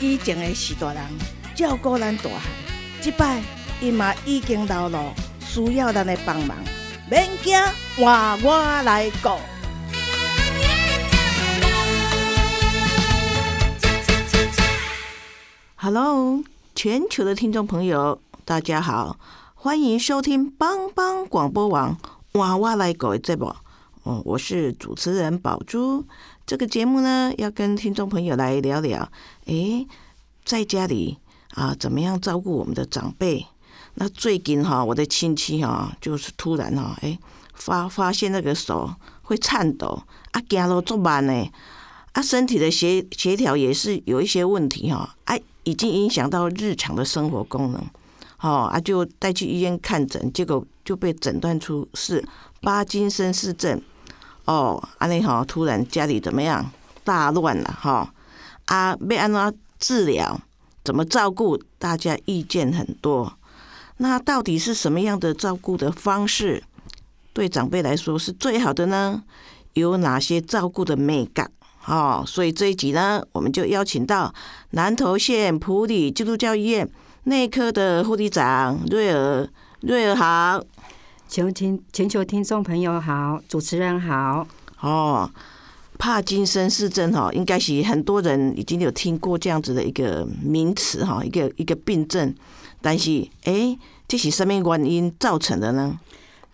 以前的是大人照顾咱大汉，即摆伊嘛已经老了，需要咱的帮忙，免惊，换我来顾。Hello，全球的听众朋友，大家好，欢迎收听帮帮广播网《娃娃来狗》节目。哦，我是主持人宝珠。这个节目呢，要跟听众朋友来聊聊，诶，在家里啊，怎么样照顾我们的长辈？那最近哈，我的亲戚哈，就是突然哈，诶，发发现那个手会颤抖，啊，行路足慢呢，啊，身体的协协调也是有一些问题哈，啊，已经影响到日常的生活功能，哦，啊，就带去医院看诊，结果就被诊断出是帕金森氏症。哦，安尼吼，突然家里怎么样大乱了哈？啊，要安怎治疗？怎么照顾？大家意见很多。那到底是什么样的照顾的方式，对长辈来说是最好的呢？有哪些照顾的美感？哦，所以这一集呢，我们就邀请到南投县普里基督教医院内科的护理长瑞尔，瑞尔好。全听全球听众朋友好，主持人好。哦，帕金森氏症哈，应该是很多人已经有听过这样子的一个名词哈，一个一个病症。但是，哎，这是什么原因造成的呢？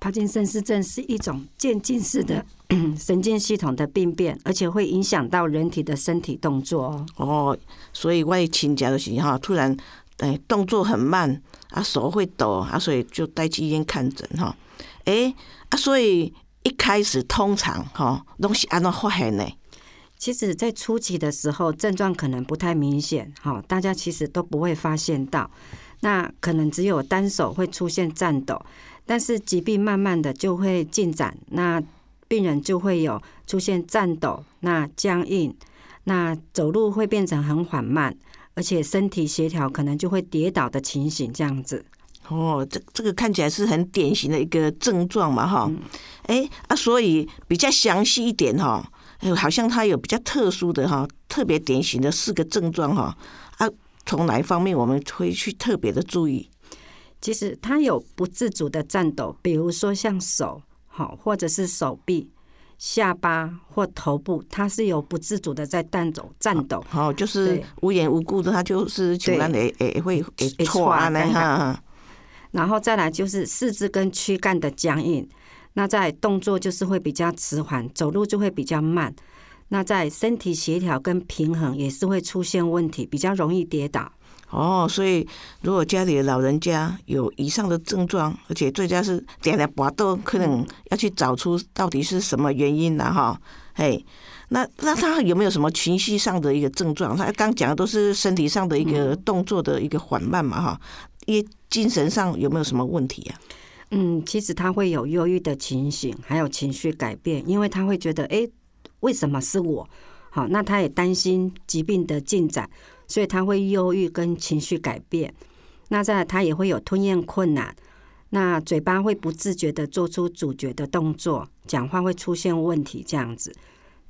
帕金森氏症是一种渐进式的 神经系统的病变，而且会影响到人体的身体动作。哦，所以我亲家就是哈，突然哎动作很慢啊，手会抖啊，所以就带去医院看诊哈。哎啊，所以一开始通常哈东西安怎发现呢？其实，在初期的时候，症状可能不太明显，哈，大家其实都不会发现到。那可能只有单手会出现颤抖，但是疾病慢慢的就会进展，那病人就会有出现颤抖、那僵硬、那走路会变成很缓慢，而且身体协调可能就会跌倒的情形，这样子。哦，这这个看起来是很典型的一个症状嘛，哈，哎啊，所以比较详细一点哈，哎，好像它有比较特殊的哈，特别典型的四个症状哈，啊，从哪一方面我们会去特别的注意？其实它有不自主的颤抖，比如说像手，好，或者是手臂、下巴或头部，它是有不自主的在颤抖、颤抖，好，就是无缘无故的，它就是突然诶诶会诶错啊那哈。然后再来就是四肢跟躯干的僵硬，那在动作就是会比较迟缓，走路就会比较慢。那在身体协调跟平衡也是会出现问题，比较容易跌倒。哦，所以如果家里的老人家有以上的症状，而且最佳是点点拔豆，可能要去找出到底是什么原因了哈。嘿，那那他有没有什么情绪上的一个症状？他刚讲的都是身体上的一个动作的一个缓慢嘛哈。也精神上有没有什么问题啊？嗯，其实他会有忧郁的情形，还有情绪改变，因为他会觉得，哎，为什么是我？好，那他也担心疾病的进展，所以他会忧郁跟情绪改变。那在他也会有吞咽困难，那嘴巴会不自觉的做出咀嚼的动作，讲话会出现问题，这样子。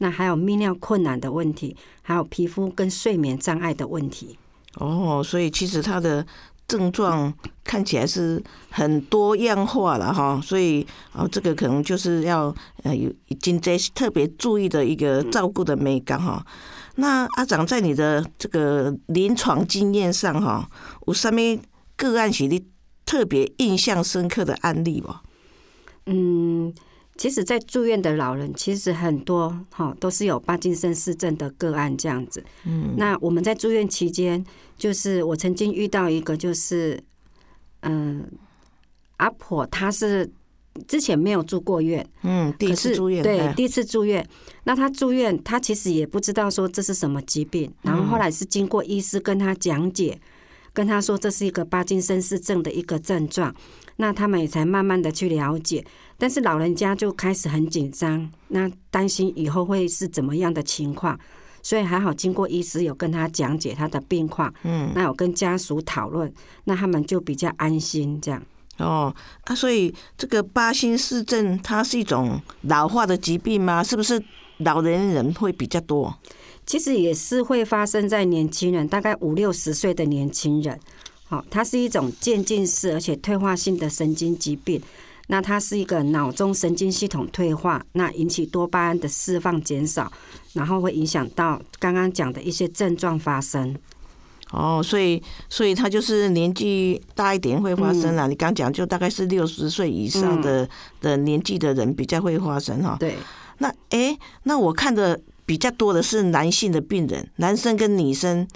那还有泌尿困难的问题，还有皮肤跟睡眠障碍的问题。哦，所以其实他的。症状看起来是很多样化了哈，所以哦，这个可能就是要呃有已经在特别注意的一个照顾的美感哈。那阿长在你的这个临床经验上哈，有什么个案是你特别印象深刻的案例不？嗯。其实，在住院的老人，其实很多哈都是有帕金森氏症的个案这样子。嗯，那我们在住院期间，就是我曾经遇到一个，就是嗯，阿婆她是之前没有住过院，嗯，第一次住院，哎。对第一次住院，那她住院，她其实也不知道说这是什么疾病，然后后来是经过医师跟她讲解，跟她说这是一个巴金森氏症的一个症状，那他们也才慢慢的去了解，但是老人家就开始很紧张，那担心以后会是怎么样的情况。所以还好，经过医师有跟他讲解他的病况，嗯，那有跟家属讨论，那他们就比较安心。这样，哦啊，所以这个巴心氏症它是一种老化的疾病吗？是不是老年人会比较多？其实也是会发生在年轻人，大概五六十岁的年轻人。好，它是一种渐进式而且退化性的神经疾病。那它是一个脑中神经系统退化，那引起多巴胺的释放减少，然后会影响到刚刚讲的一些症状发生。哦，所以所以他就是年纪大一点会发生啦。你刚讲就大概是六十岁以上的、的年纪的人比较会发生哈。对，那诶，那我看的比较多的是男性的病人，男生跟女生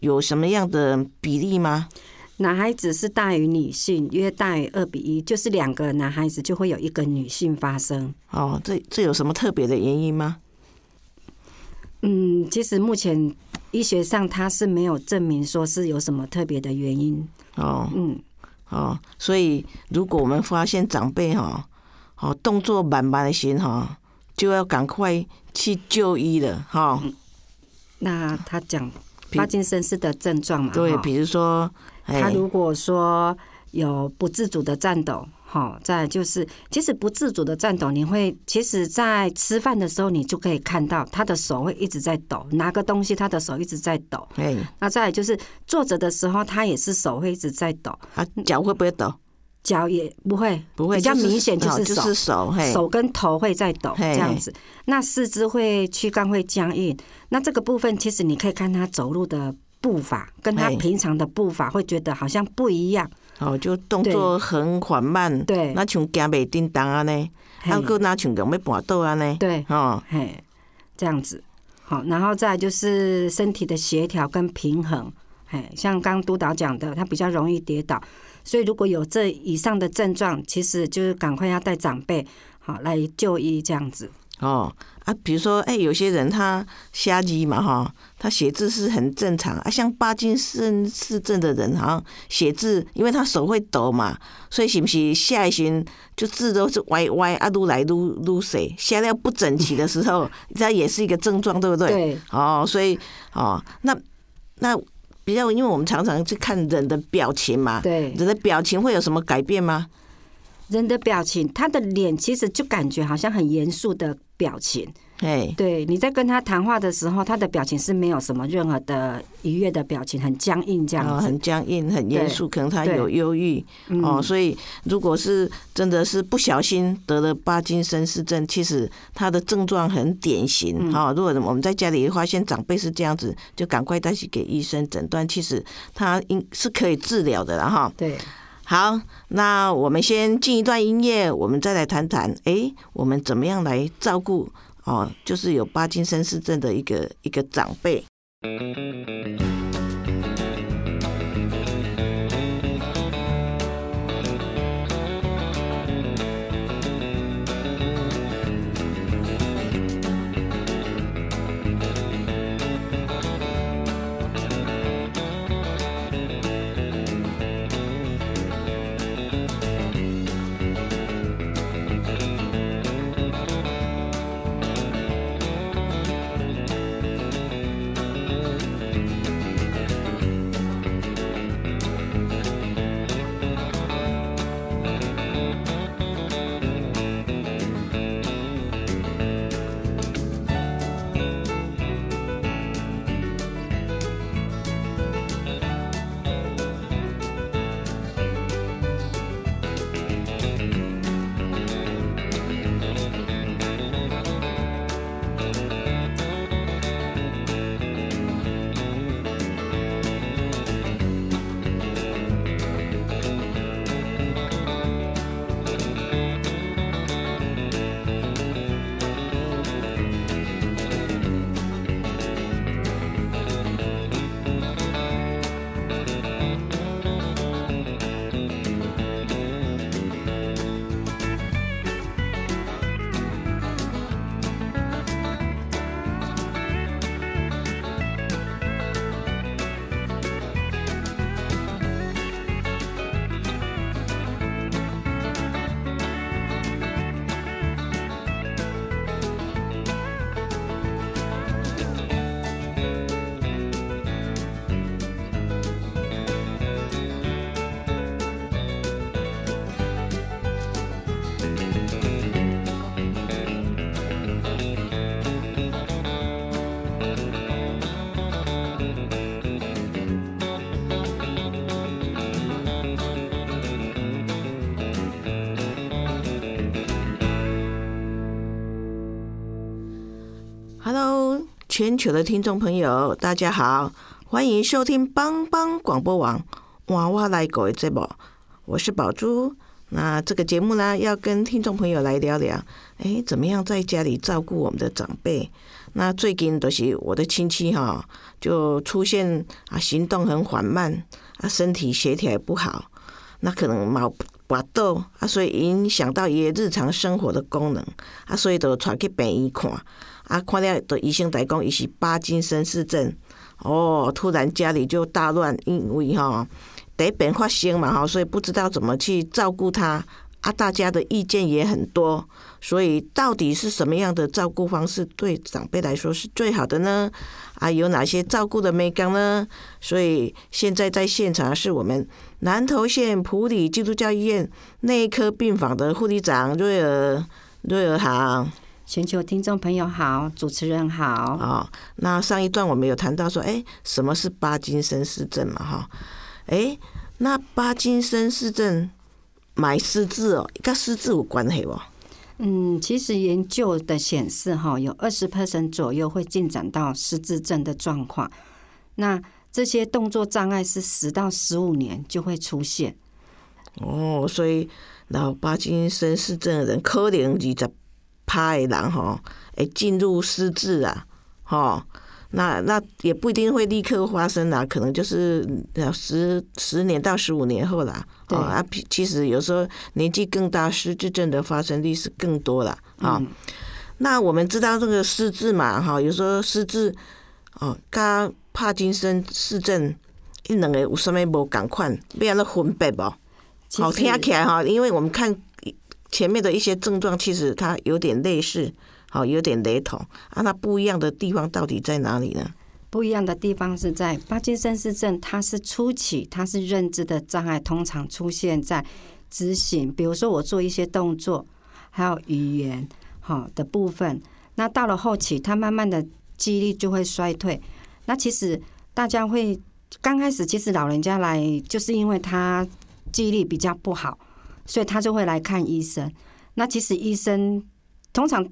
有什么样的比例吗？男孩子是大于女性，约大于二比一，就是两个男孩子就会有一个女性发生。哦，这这有什么特别的原因吗？嗯，其实目前医学上它是没有证明说是有什么特别的原因。哦嗯，哦，所以如果我们发现长辈哈，哦动作慢慢的行哈，就要赶快去就医了哈。那他讲帕金森氏的症状嘛，对，比如说，哎，他如果说有不自主的颤抖，好，再就是其实不自主的颤抖，你会其实，在吃饭的时候你就可以看到他的手会一直在抖，拿个东西他的手一直在抖。哎，那再来就是坐着的时候，他也是手会一直在抖，啊，脚会不会抖？脚也不会，不会，比较明显就是就是手，手跟头会在抖嘿这样子。那四肢会躯干会僵硬，那这个部分其实你可以看他走路的步伐，跟他平常的步伐会觉得好像不一样。哦，就动作很缓慢，对那像行袂叮当啊呢，嘿还有那像讲要跋倒啊呢，对，哦，嘿，这样子。好，然后再就是身体的协调跟平衡。嘿，像刚督导讲的，他比较容易跌倒，所以如果有这以上的症状，其实就是赶快要带长辈好来就医这样子。哦啊，比如说，哎、有些人他瞎鸡嘛哈，他写字是很正常啊，像巴金森氏症的人，好像写字，因为他手会抖嘛，所以是不是下一行就字都是歪歪啊，撸来撸撸谁，写的不整齐的时候，这也是一个症状，对不对？对，哦，所以哦，那那比较，因为我们常常去看人的表情嘛，对人的表情会有什么改变吗？人的表情，他的脸其实就感觉好像很严肃的表情。哎，对，你在跟他谈话的时候，他的表情是没有什么任何的愉悦的表情，很僵硬这样哦，子。很僵硬，很严肃，可能他有忧郁哦，嗯所以如果是真的是不小心得了帕金森氏症，其实他的症状很典嗯型哈、哦。如果我们在家里发现长辈是这样子，就赶快带去给医生诊断，其实他应是可以治疗的了哈。对，好，那我们先进一段音乐，我们再来谈谈，哎，我们怎么样来照顾哦，就是有帕金森氏症的一个一个长辈。全球的听众朋友，大家好，欢迎收听帮帮广播网娃娃来狗的节目，我是宝珠。那这个节目呢，要跟听众朋友来聊聊，哎，怎么样在家里照顾我们的长辈？那最近都是我的亲戚哈，就出现啊，行动很缓慢啊，身体协调不好，那可能毛拔豆啊，所以影响到伊日常生活的功能啊，所以就带去病院看。啊，看了的医生来讲，伊是巴金森氏症。哦，突然家里就大乱，因为哈第一遍发生嘛哈，所以不知道怎么去照顾他。啊，大家的意见也很多，所以到底是什么样的照顾方式对长辈来说是最好的呢？啊，有哪些照顾的美感呢？所以现在在现场是我们南投县普里基督教医院内科病房的护理长瑞儿，瑞儿好。全球听众朋友好，主持人好。哦，那上一段我们有谈到说，哎，什么是巴金森氏症嘛？哈，哎，那巴金森氏症买失智哦，跟失智有关系不？嗯，其实研究的显示，哈，有二十 percent 左右会进展到失智症的状况。那这些动作障碍是十到十五年就会出现。哦，所以然后巴金森氏症的人可能二十。怕的人吼，会进入失智啊，吼，那那也不一定会立刻发生啦，可能就是十十年到十五年后啦。对啊，其实有时候年纪更大，失智症的发生率是更多了啊。那我们知道这个失智嘛，哈，有时候失智哦，跟帕金森氏症一两个有什么无共款，要安怎分别不？好听起来哈，因为我们看。前面的一些症状其实它有点类似，好有点雷同啊。那不一样的地方到底在哪里呢？不一样的地方是在帕金森氏症，它是初期，它是认知的障碍，通常出现在执行，比如说我做一些动作，还有语言好的部分。那到了后期，它慢慢的记忆力就会衰退。那其实大家会刚开始，其实老人家来就是因为他记忆力比较不好。所以他就会来看医生。那其实医生通常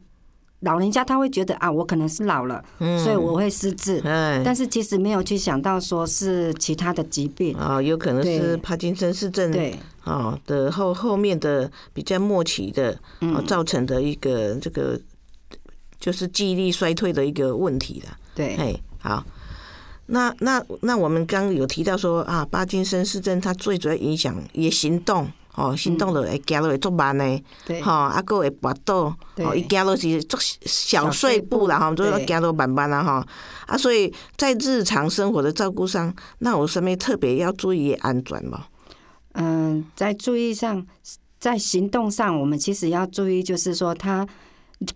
老人家他会觉得啊，我可能是老了，所以我会失智。但是其实没有去想到说是其他的疾病啊，有可能是帕金森氏症对啊的后后面的比较末期的啊造成的一个这个就是记忆力衰退的一个问题了。对，哎，好，那那那我们刚有提到说啊，帕金森氏症它最主要影响也行动。哦，行动就会行落会足慢的，吼，啊，佫会跋倒，吼，伊行落是足小碎步啦，吼，都行落慢慢啦，吼，啊，所以在日常生活的照顾上，那有什物特别要注意安全无？嗯，在注意上，在行动上，我们其实要注意，就是说他。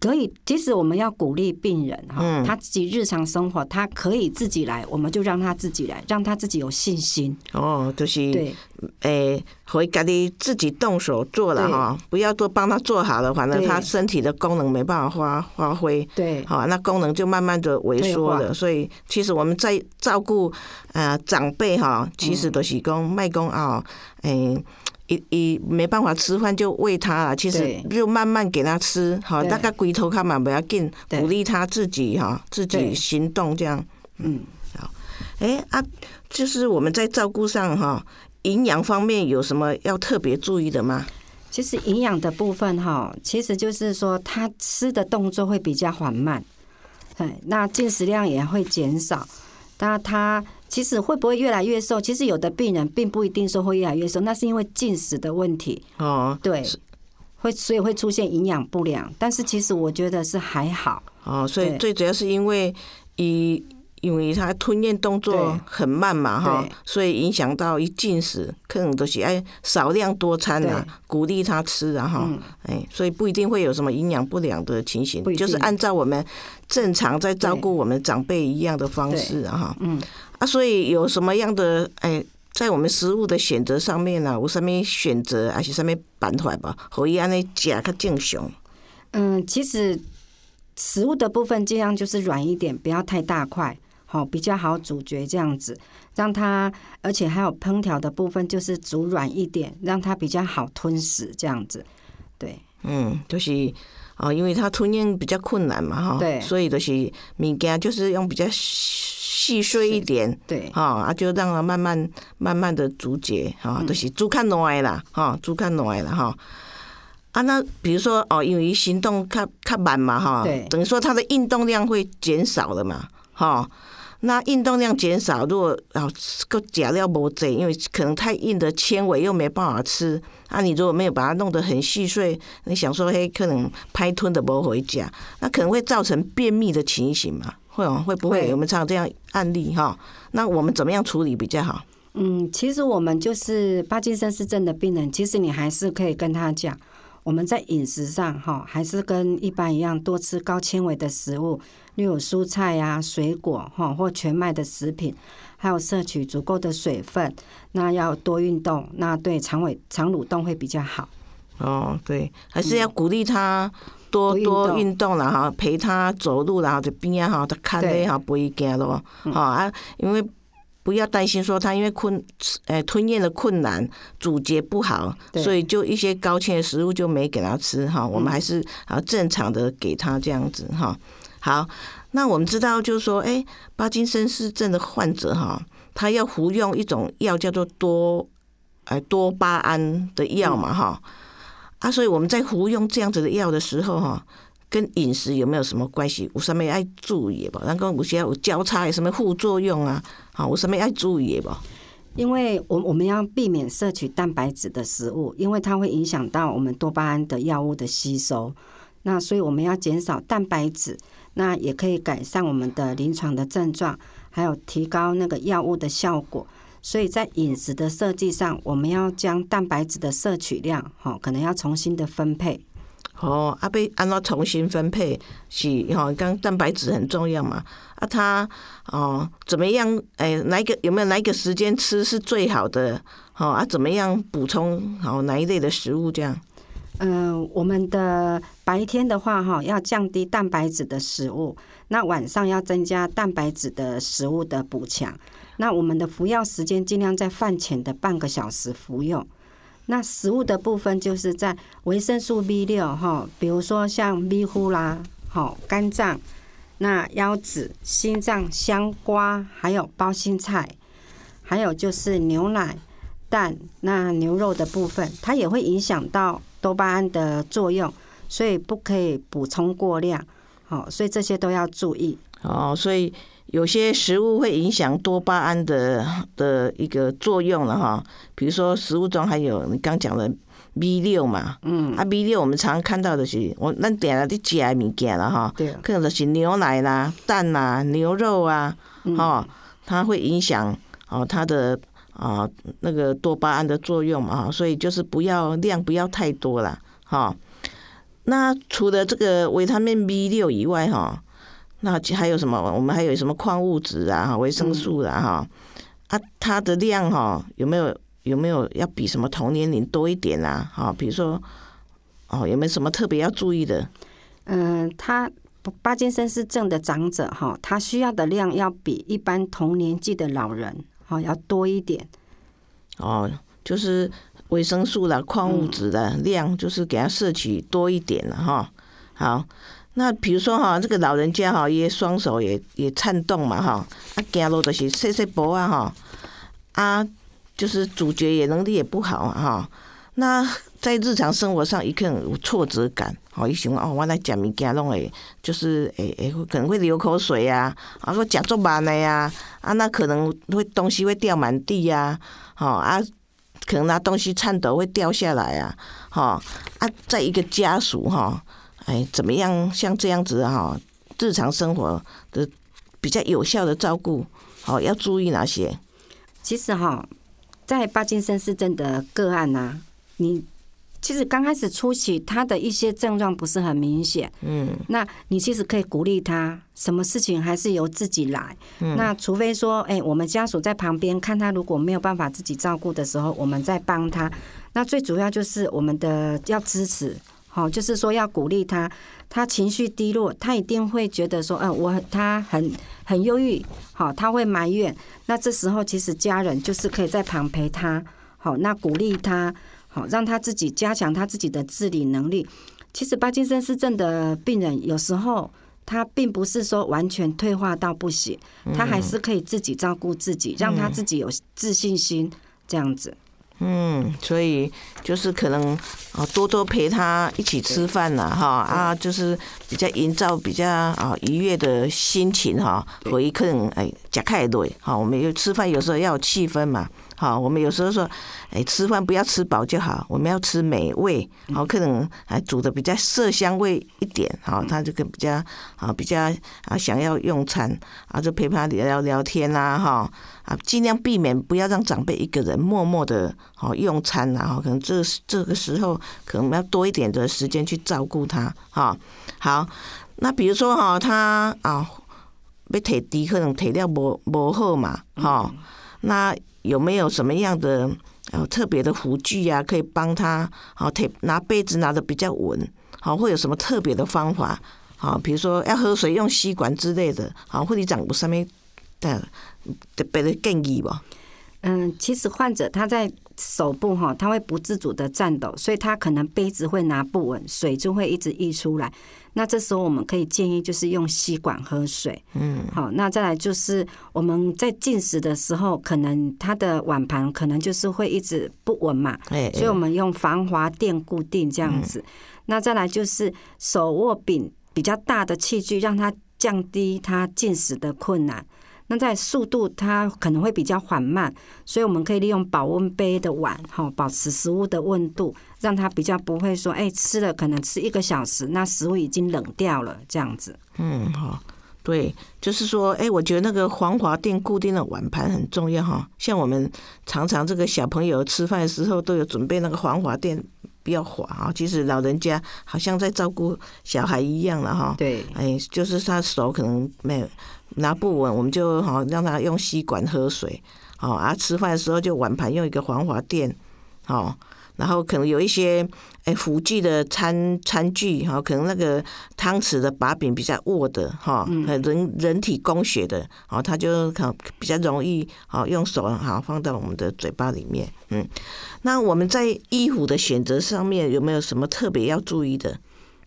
可以，其实我们要鼓励病人哈，他自己日常生活他可以自己来，我们就让他自己来，让他自己有信心。哦，就是对，诶，回家里自己动手做了哈，不要多帮他做好了，反正他身体的功能没办法发发挥。对，好，那功能就慢慢的萎缩了。所以，其实我们在照顾呃长辈哈，其实都是讲卖公啊，诶。一一没办法吃饭就喂他了，其实就慢慢给他吃，好，大概龟头看嘛不要紧，鼓励他自己哈，自己行动这样，嗯，好，哎啊，就是我们在照顾上哈，营养方面有什么要特别注意的吗？其实营养的部分哈，其实就是说他吃的动作会比较缓慢，对，那进食量也会减少，那他。其实会不会越来越瘦？其实有的病人并不一定说会越来越瘦，那是因为进食的问题。哦，对，会所以会出现营养不良。但是其实我觉得是还好。哦，所以最主要是因为以。因为他吞咽动作很慢嘛，哈，所以影响到一进食，可能都是哎少量多餐啊，鼓励他吃啊，哈，哎，所以不一定会有什么营养不良的情形，就是按照我们正常在照顾我们长辈一样的方式啊，哈，嗯，啊，所以有什么样的哎，在我们食物的选择上面呢，有上面选择还是什么办法吧，可以安尼食较正常。嗯，其实食物的部分尽量就是软一点，不要太大块。好，比较好咀嚼这样子，让它，而且还有烹调的部分，就是煮软一点，让它比较好吞食这样子。对，嗯，就是哦，因为它吞咽比较困难嘛，哈，对所以就是物件就是用比较细碎一点，对，哈，啊，就让它慢慢慢慢的竹节，哈，就是煮较耐啦，哈，煮较耐啦，哈。啊，那比如说哦，因为行动较较慢嘛，哈对，等于说它的运动量会减少了嘛，哈。那运动量减少，如果啊个假料无济，因为可能太硬的纤维又没办法吃，啊，你如果没有把它弄得很细碎，你想说嘿，可能拍吞的不回家，那可能会造成便秘的情形嘛？会哦，会不会会有没有常这样案例哈？那我们怎么样处理比较好？嗯，其实我们就是帕金森氏症的病人，其实你还是可以跟他讲，我们在饮食上哈，还是跟一般一样，多吃高纤维的食物，例如蔬菜呀、水果哈，或全麦的食品，还有摄取足够的水分。那要多运动，那对肠胃肠蠕动会比较好。哦，对，还是要鼓励他多多运多动运动啦哈，陪他走路啦，就边啊哈，他看对咧哈，不会惊咯，哈啊，因为不要担心说他因为困，呃，吞咽的困难，咀嚼不好，所以就一些高纤的食物就没给他吃哈，我们还是啊正常的给他这样子哈。好，那我们知道就是说，哎，帕金森氏症的患者哈，他要服用一种药叫做多，哎，多巴胺的药嘛哈。啊，所以我们在服用这样子的药的时候，哈，跟饮食有没有什么关系？有什么要注意的不？然后有些有交叉有什么副作用啊？好，有什么要注意的不？因为我我们要避免摄取蛋白质的食物，因为它会影响到我们多巴胺的药物的吸收。那所以我们要减少蛋白质，那也可以改善我们的临床的症状，还有提高那个药物的效果。所以在饮食的设计上，我们要将蛋白质的摄取量，哈，可能要重新的分配。哦，啊，被按照重新分配是哈，刚蛋白质很重要嘛。啊，它哦怎么样？哎，哪一个有没有哪一个时间吃是最好的？哦啊，怎么样补充好哪一类的食物这样？嗯、我们的白天的话，哈，要降低蛋白质的食物；那晚上要增加蛋白质的食物的补强。那我们的服药时间尽量在饭前的半个小时服用。那食物的部分就是在维生素 B 六哈，比如说像米糊啦，好肝脏、那腰子、心脏、香瓜，还有包心菜，还有就是牛奶、蛋、那牛肉的部分，它也会影响到多巴胺的作用，所以不可以补充过量。好，所以这些都要注意。哦，所以有些食物会影响多巴胺的的一个作用了哈。比如说食物中还有你刚讲的 B 六嘛，嗯，啊 B 六我们常看到的是我咱点了啲食的物件了哈，对。可能就是牛奶啦、蛋啦、牛肉啊，哦，它会影响哦它的啊那个多巴胺的作用嘛哈，所以就是不要量不要太多啦，哈。那除了这个维他命 B 六以外哈，那还有什么？我们还有什么矿物质啊、维生素啊哈？啊，它的量哈有没有有没有要比什么同年龄多一点啊？哈，比如说哦，有没有什么特别要注意的？嗯，他巴金森氏症的长者哈，他需要的量要比一般同年纪的老人哈要多一点。哦，就是维生素啦、矿物质的量，就是给他摄取多一点了哈。好，那比如说哈，这个老人家哈，也双手也也颤动嘛哈，啊，走路就是细细步啊哈，啊，就是咀嚼也能力也不好啊哈。那在日常生活上，伊可能有挫折感，吼，伊想哦，我来食物件拢会，就是诶诶，可能会流口水呀，啊，个食足慢的呀，啊，那可能会东西会掉满地呀，吼啊，可能拿东西颤抖会掉下来啊，吼啊，在一个家属哈，哎，怎么样像这样子哈，日常生活的比较有效的照顾，好，要注意哪些？其实哈，在巴金森氏症的个案呐、你其实刚开始初期，他的一些症状不是很明显，嗯，那你其实可以鼓励他，什么事情还是由自己来。那除非说，哎、我们家属在旁边看他，如果没有办法自己照顾的时候，我们再帮他。那最主要就是我们的要支持，好，就是说要鼓励他。他情绪低落，他一定会觉得说，嗯、我他很很忧郁，好，他会埋怨。那这时候其实家人就是可以在旁陪他，好，那鼓励他，好，让他自己加强他自己的自理能力。其实帕金森氏症的病人有时候他并不是说完全退化到不行，他还是可以自己照顾自己，让他自己有自信心这样子。嗯，所以就是可能啊，多多陪他一起吃饭呐，哈啊，就是比较营造比较啊愉悦的心情哈，回客人哎，加开对，好，我们有吃饭有时候要有气氛嘛。好，我们有时候说，哎，吃饭不要吃饱就好，我们要吃美味。好，可能还煮的比较色香味一点，好，他就比较啊比较啊想要用餐啊，就陪他聊聊天啦，哈啊，尽量避免不要让长辈一个人默默的好用餐然后可能这这个时候可能要多一点的时间去照顾他，哈。好，那比如说哈，他啊被腿低，可能腿料磨磨好嘛，哈，那。有没有什么样的呃特别的辅具呀，可以帮他好提拿杯子拿的比较稳，好会有什么特别的方法？好，比如说要喝水用吸管之类的，好护理长上面的特别的建议吧。嗯，其实患者他在手部哈，它会不自主的颤抖，所以他可能杯子会拿不稳，水就会一直溢出来。那这时候我们可以建议就是用吸管喝水。嗯，好，那再来就是我们在进食的时候，可能他的碗盘可能就是会一直不稳嘛，所以我们用防滑垫固定这样子。那再来就是手握柄比较大的器具，让它降低他进食的困难。那在速度它可能会比较缓慢，所以我们可以利用保温杯的碗，哈，保持食物的温度，让它比较不会说，哎，吃了可能吃一个小时，那食物已经冷掉了，这样子。嗯，好，对，就是说，哎，我觉得那个防滑垫固定的碗盘很重要哈。像我们常常这个小朋友吃饭的时候都有准备那个防滑垫，比较滑啊。其实老人家好像在照顾小孩一样了哈。对，哎，就是他手可能没有。拿不稳，我们就好让他用吸管喝水，好啊。吃饭的时候就碗盘用一个防滑垫，好。然后可能有一些哎辅具的餐餐具，哈，可能那个汤匙的把柄比较握的，哈，人人体工学的，好，他就可比较容易好用手好放到我们的嘴巴里面，嗯。那我们在衣服的选择上面有没有什么特别要注意的？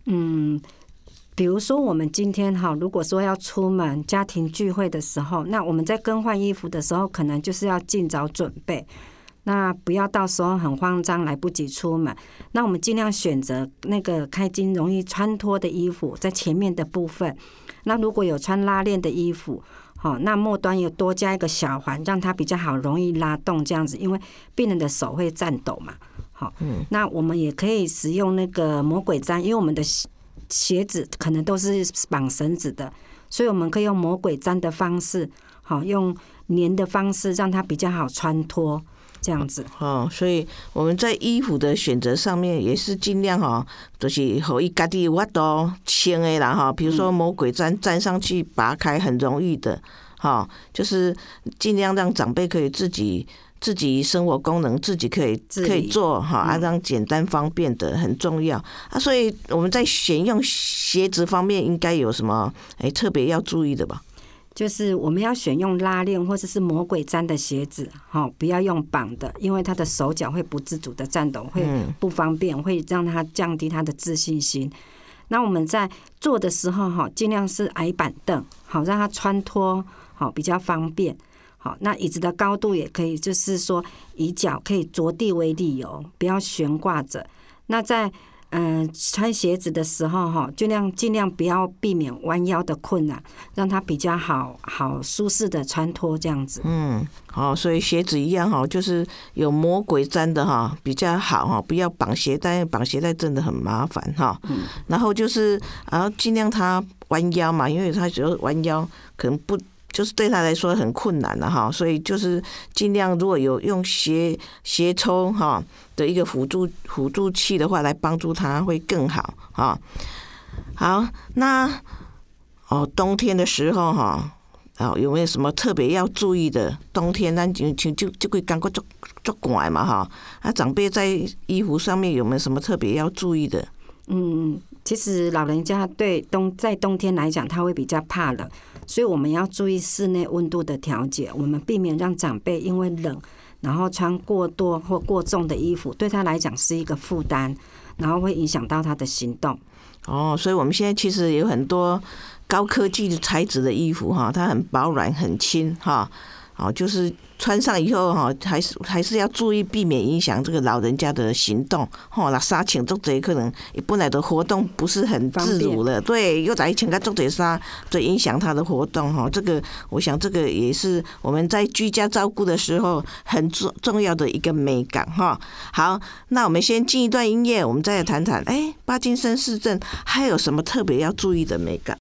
嗯。比如说，我们今天哈，如果说要出门家庭聚会的时候，那我们在更换衣服的时候，可能就是要尽早准备，那不要到时候很慌张来不及出门。那我们尽量选择那个开襟容易穿脱的衣服，在前面的部分。那如果有穿拉链的衣服，好，那末端有多加一个小环，让它比较好容易拉动这样子，因为病人的手会颤抖嘛。好，嗯，那我们也可以使用那个魔鬼毡，因为我们的。鞋子可能都是绑绳子的，所以我们可以用魔鬼粘的方式，好用粘的方式，让它比较好穿脱，这样子。哦，所以我们在衣服的选择上面也是尽量哈，就是可以家己我都轻的啦哈，比如说魔鬼粘粘上去拔开很容易的，哈，就是尽量让长辈可以自己。自己生活功能自己可以可以做哈，啊，让简单方便的很重要啊，所以我们在选用鞋子方面应该有什么哎特别要注意的吧？就是我们要选用拉链或者是魔鬼粘的鞋子，哈，不要用绑的，因为他的手脚会不自主的颤抖，会不方便，会让他降低他的自信心。那我们在做的时候哈，尽量是矮板凳，好让他穿脱，好比较方便。好，那椅子的高度也可以，就是说以脚可以着地为理由，不要悬挂着。那在嗯穿鞋子的时候，哈，尽量尽量不要避免弯腰的困难，让它比较好好舒适的穿脱这样子。嗯，好，所以鞋子一样哈，就是有魔鬼粘的哈比较好哈，不要绑鞋带，绑鞋带真的很麻烦哈。嗯。然后就是，然后尽量它弯腰嘛，因为它觉得弯腰可能不。就是对他来说很困难了哈，所以就是尽量如果有用斜斜抽哈的一个辅助辅助器的话，来帮助他会更好哈。好，那哦冬天的时候哈，哦有没有什么特别要注意的？冬天那就就就就会感觉做做怪嘛哈。啊，长辈在衣服上面有没有什么特别要注意的？嗯，其实老人家对冬在冬天来讲，他会比较怕冷。所以我们要注意室内温度的调节，我们避免让长辈因为冷，然后穿过多或过重的衣服，对他来讲是一个负担。然后会影响到他的行动。哦，所以我们现在其实有很多高科技的材质的衣服哈，它很保暖很轻哈。哦，就是穿上以后哈，还是还是要注意避免影响这个老人家的行动。吼，那衫穿做贼可能本来的活动不是很自如了，对，又来请个做这衫，就影响他的活动哈。这个我想这个也是我们在居家照顾的时候很重重要的一个美感哈。好，那我们先进一段音乐，我们再来谈谈，哎，巴金森氏症还有什么特别要注意的美感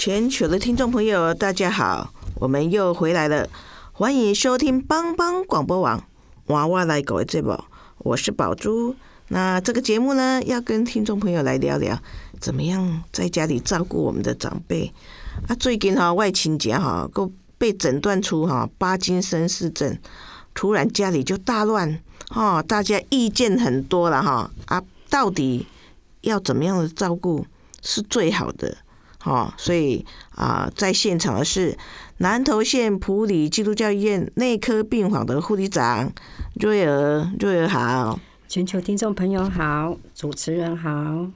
全球的听众朋友，大家好，我们又回来了，欢迎收听帮帮广播网娃娃来狗的节目，我是宝珠。那这个节目呢，要跟听众朋友来聊聊，怎么样在家里照顾我们的长辈啊？最近哈，外亲家哈，都被诊断出哈巴金森氏症，突然家里就大乱哈，大家意见很多了哈啊，到底要怎么样的照顾？是最好的，哦，所以啊，在现场的是南投县普里基督教医院内科病房的护理长瑞儿，瑞儿好，全球听众朋友好，主持人好，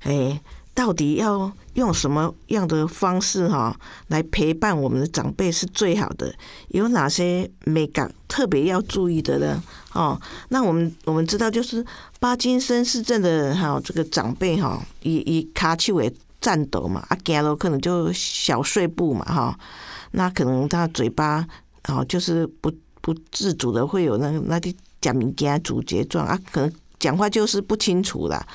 哎，到底要用什么样的方式哈来陪伴我们的长辈是最好的？有哪些美感特别要注意的呢？哦，那我们我们知道，就是巴金森氏症的哈，这个长辈哈，以以卡丘为颤抖嘛，啊，走路可能就小碎步嘛，哈，那可能他嘴巴哦，就是不不自主的会有那个那啲假名件阻结状啊，可能讲话就是不清楚啦。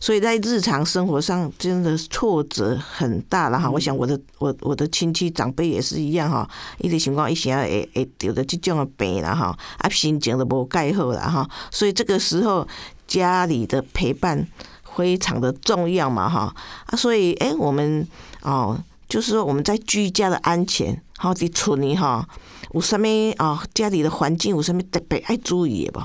所以在日常生活上真的挫折很大了哈。我想我的我我的亲戚长辈也是一样哈，一啲情况一想会会得的这种的病了哈，啊心情都无盖好啦哈。所以这个时候家里的陪伴非常的重要嘛哈啊，所以哎我们哦就是说我们在居家的安全好的处理哈，有什么哦家里的环境有什么特别爱注意的不？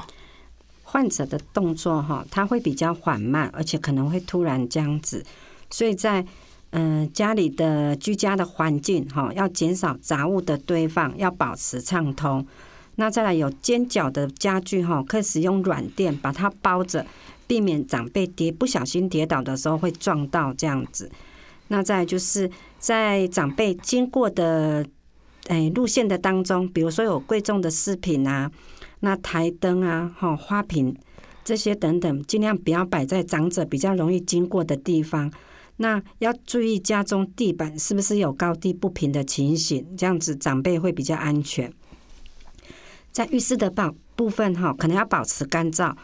患者的动作哈，他会比较缓慢，而且可能会突然这样子，所以在嗯家里的居家的环境哈，要减少杂物的堆放，要保持畅通。那再来有尖角的家具哈，可以使用软垫把它包着，避免长辈跌不小心跌倒的时候会撞到这样子。那再就是在长辈经过的诶路线的当中，比如说有贵重的饰品啊。那台灯啊，哈花瓶这些等等，尽量不要摆在长者比较容易经过的地方。那要注意家中地板是不是有高低不平的情形，这样子长辈会比较安全。在浴室的保部分哈，可能要保持干燥。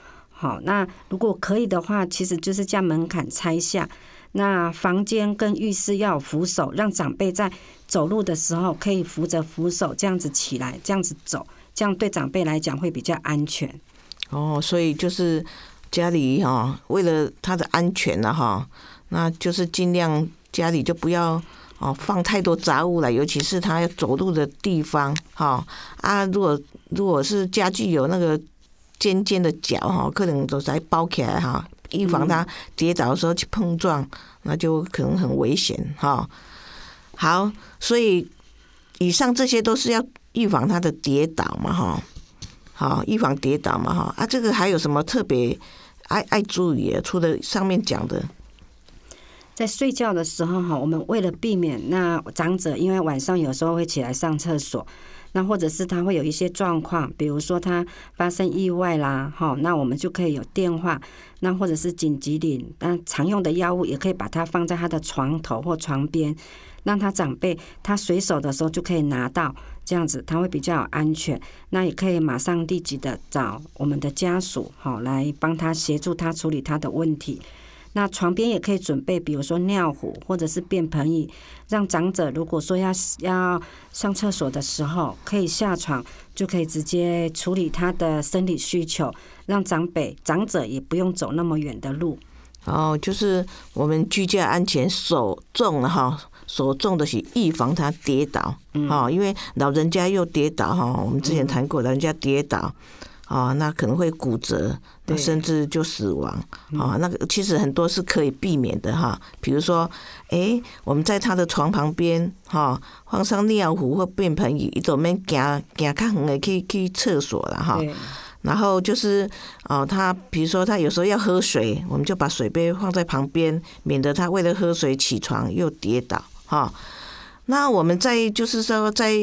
好，那如果可以的话，其实就是将门槛拆下。那房间跟浴室要有扶手，让长辈在走路的时候可以扶着扶手这样子起来，这样子走。这样对长辈来讲会比较安全。哦，所以就是家里哈，为了他的安全了哈，那就是尽量家里就不要哦放太多杂物了，尤其是他要走路的地方哈啊。如果如果是家具有那个尖尖的角哈，可能都在包起来哈，预防它跌倒的时候去碰撞，那就可能很危险哈。好，所以以上这些都是要。预防它的跌倒嘛，哈，好，预防跌倒嘛，哈，啊，这个还有什么特别爱爱注意的？除了上面讲的，在睡觉的时候哈，我们为了避免那长者，因为晚上有时候会起来上厕所，那或者是他会有一些状况，比如说他发生意外啦，哈，那我们就可以有电话，那或者是紧急领，那常用的药物也可以把它放在他的床头或床边，让他长辈他随手的时候就可以拿到，这样子他会比较安全。那也可以马上立即的找我们的家属，好来帮他协助他处理他的问题。那床边也可以准备，比如说尿壶或者是便盆椅，让长者如果说要要上厕所的时候，可以下床就可以直接处理他的生理需求，让长辈长者也不用走那么远的路。哦，就是我们居家安全首重了哈，首重的是预防他跌倒，哈，因为老人家又跌倒哈，我们之前谈过，老人家跌倒。啊，那可能会骨折，甚至就死亡啊。那个其实很多是可以避免的哈。比如说，哎，我们在他的床旁边哈，放上尿壶或便盆椅，一走面行行较远的去去厕所了哈。然后就是哦，他比如说他有时候要喝水，我们就把水杯放在旁边，免得他为了喝水起床又跌倒哈。那我们在就是说在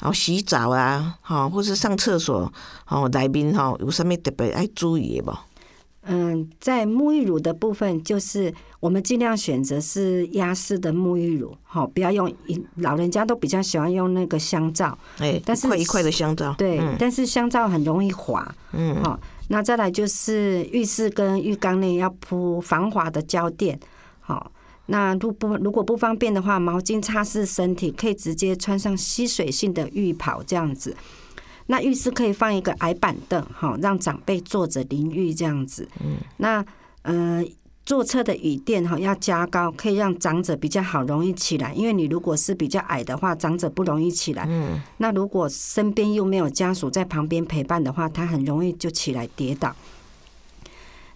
哦洗澡啊，哈，或是上厕所哦，来宾哈有什么特别爱注意的不？嗯，在沐浴乳的部分，就是我们尽量选择是压式的沐浴乳，好，不要用老人家都比较喜欢用那个香皂，哎，但是一块一块的香皂，对，但是香皂很容易滑，嗯，好，那再来就是浴室跟浴缸内要铺防滑的胶垫，好。那如不如果不方便的话，毛巾擦拭身体，可以直接穿上吸水性的浴袍这样子。那浴室可以放一个矮板凳，哈，让长辈坐着淋浴这样子。嗯。那呃，坐厕的椅垫哈要加高，可以让长者比较好容易起来。因为你如果是比较矮的话，长者不容易起来。嗯。那如果身边又没有家属在旁边陪伴的话，他很容易就起来跌倒。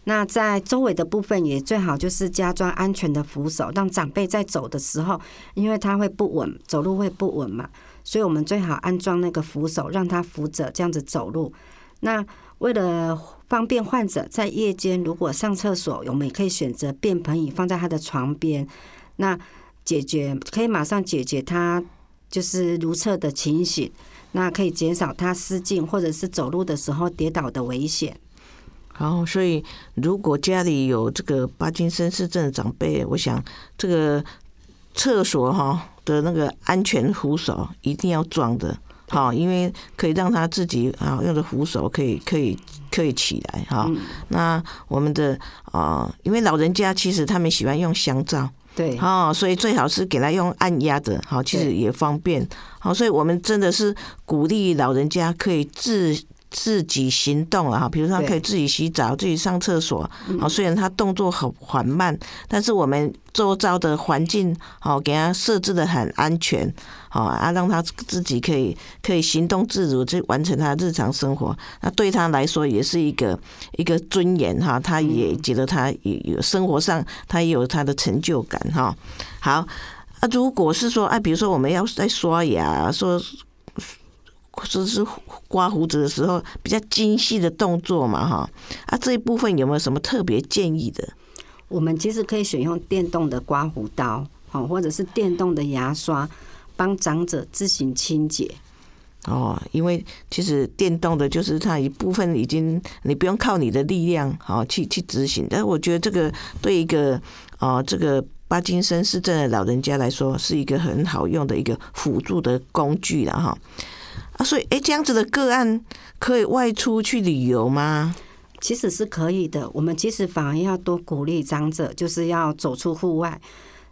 那在周围的部分也最好就是加装安全的扶手，让长辈在走的时候，因为他会不稳，走路会不稳嘛，所以我们最好安装那个扶手，让他扶着这样子走路。那为了方便患者在夜间如果上厕所，我们也可以选择便盆椅放在他的床边，那解决可以马上解决他就是如厕的情形，那可以减少他失禁或者是走路的时候跌倒的危险。然后，所以如果家里有这个巴金森氏症的长辈，我想这个厕所哈的那个安全扶手一定要装的，好，因为可以让他自己啊用的扶手可以可以可以起来哈。那我们的啊，因为老人家其实他们喜欢用香皂，对，哦，所以最好是给他用按压的，好，其实也方便，好，所以我们真的是鼓励老人家可以自。自己行动了哈，比如说他可以自己洗澡、自己上厕所。好，虽然他动作很缓慢，但是我们周遭的环境好给他设置的很安全，好啊，让他自己可以可以行动自如，去完成他日常生活。那对他来说也是一个一个尊严哈，他也觉得他也有生活上他也有他的成就感哈。好啊，如果是说啊，比如说我们要在刷牙说。说是刮胡子的时候比较精细的动作嘛，哈啊这一部分有没有什么特别建议的？我们其实可以选用电动的刮胡刀，好，或者是电动的牙刷，帮长者自行清洁。哦，因为其实电动的，就是它一部分已经你不用靠你的力量好去去执行，但是我觉得这个对一个哦这个巴金森氏症的老人家来说，是一个很好用的一个辅助的工具了哈。啊，所以哎，这样子的个案可以外出去旅游吗？其实是可以的。我们其实反而要多鼓励长者，就是要走出户外。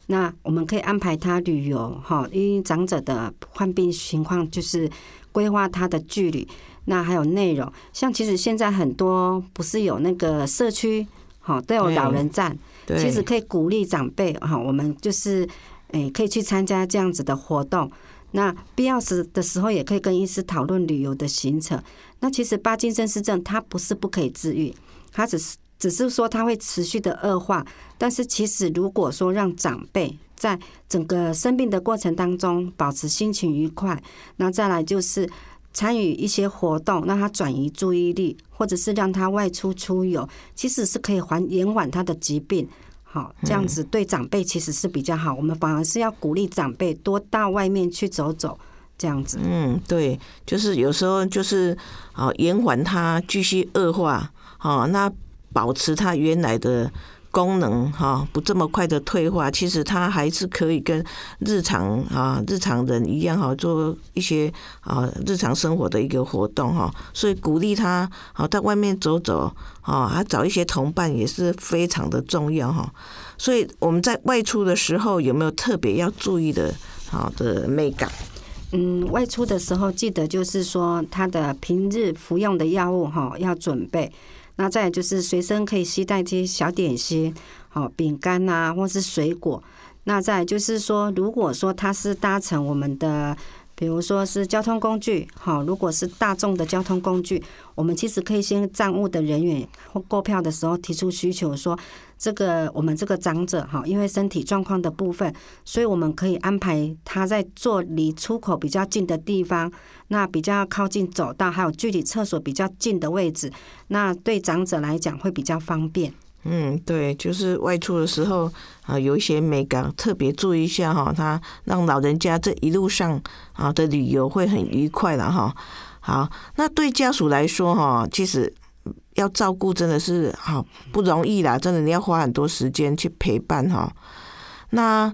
那我们可以安排他旅游，哈，因为长者的患病情况，就是规划他的距离。那还有内容，像其实现在很多不是有那个社区，哈，都有老人站。其实可以鼓励长辈，哈，我们就是诶，可以去参加这样子的活动。那必要时的时候，也可以跟医师讨论旅游的行程。那其实巴金森氏症它不是不可以治愈，它只是只是说它会持续的恶化。但是其实如果说让长辈在整个生病的过程当中保持心情愉快，那再来就是参与一些活动，让他转移注意力，或者是让他外出出游，其实是可以缓延缓他的疾病。好，这样子对长辈其实是比较好。我们反而是要鼓励长辈多到外面去走走，这样子。嗯，对，就是有时候就是啊，延缓它继续恶化，好，那保持它原来的功能哈，不这么快的退化，其实它还是可以跟日常啊日常人一样哈，做一些啊日常生活的一个活动哈，所以鼓励他好在外面走走啊，还找一些同伴也是非常的重要哈。所以我们在外出的时候有没有特别要注意的好的美感？嗯，外出的时候记得就是说他的平日服用的药物哈要准备。那再就是随身可以携带这些小点心，好饼干呐，或是水果。那再就是说，如果说他是搭乘我们的，比如说是交通工具，好，如果是大众的交通工具，我们其实可以先站务的人员或购票的时候提出需求，说这个我们这个长者哈，因为身体状况的部分，所以我们可以安排他在坐离出口比较近的地方。那比较靠近走道，还有距离厕所比较近的位置，那对长者来讲会比较方便。嗯，对，就是外出的时候啊，有一些美感特别注意一下哈，他让老人家这一路上啊的旅游会很愉快了哈。好，那对家属来说哈，其实要照顾真的是好不容易啦，真的你要花很多时间去陪伴哈。那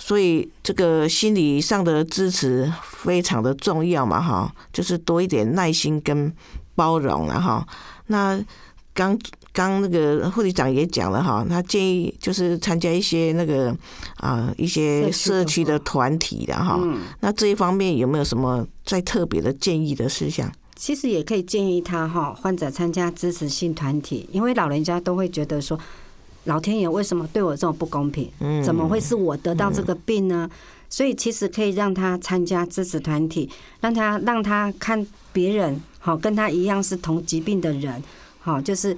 所以这个心理上的支持非常的重要嘛，哈，就是多一点耐心跟包容了哈。那刚刚那个护理长也讲了哈，他建议就是参加一些那个啊一些社区的团体的哈。那这一方面有没有什么再特别的建议的事项？其实也可以建议他哈，患者参加支持性团体，因为老人家都会觉得说。老天爷为什么对我这么不公平？怎么会是我得到这个病呢？所以其实可以让他参加支持团体，让他让他看别人好跟他一样是同疾病的人，好就是。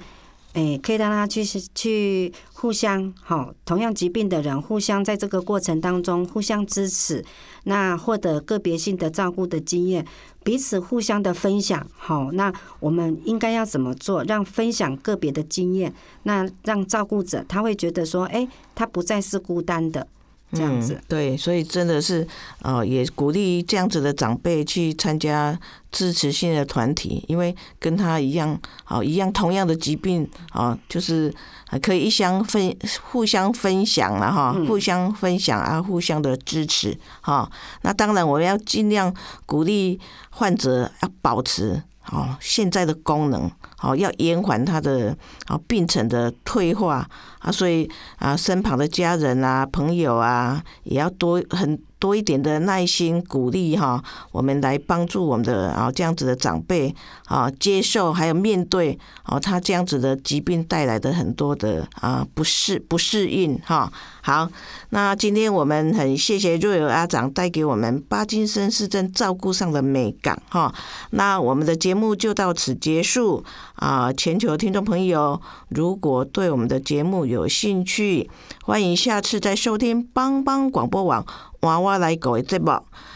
哎，可以让他去去互相好，同样疾病的人互相在这个过程当中互相支持，那获得个别性的照顾的经验，彼此互相的分享。好，那我们应该要怎么做？让分享个别的经验，那让照顾者他会觉得说，哎，他不再是孤单的。这样子，对，所以真的是，呃，也鼓励这样子的长辈去参加支持性的团体，因为跟他一样，好一样同样的疾病，啊，就是可以一相分，互相分享了哈，互相分享啊，互相的支持，哈。那当然，我们要尽量鼓励患者要保持。哦，现在的功能，哦，要延缓他的啊病程的退化啊，所以啊，身旁的家人啊、朋友啊，也要多很。多一点的耐心鼓励哈，我们来帮助我们的啊这样子的长辈啊接受还有面对哦他这样子的疾病带来的很多的啊不适不适应哈。好，那今天我们很谢谢瑞尔阿长带给我们巴金森氏症照顾上的美感哈。那我们的节目就到此结束啊！全球听众朋友，如果对我们的节目有兴趣，欢迎下次再收听帮帮广播网。娃娃来搞节目，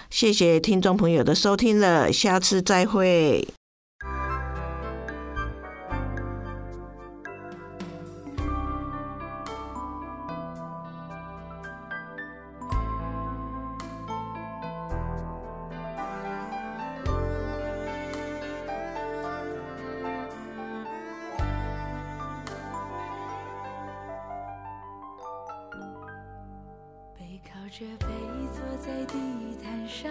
谢谢听众朋友的收听了，下次再会。着背坐在地毯上，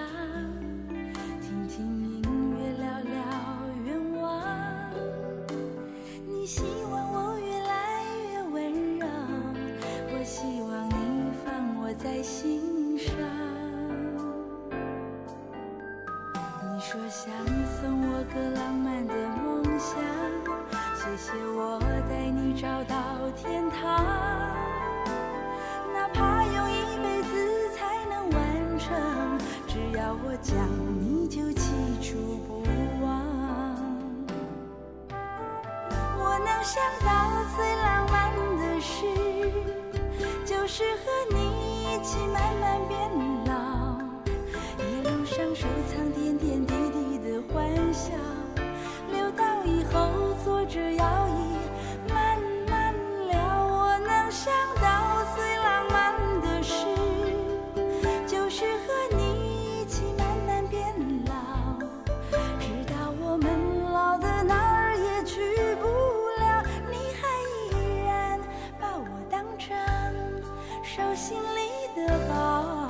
里的宝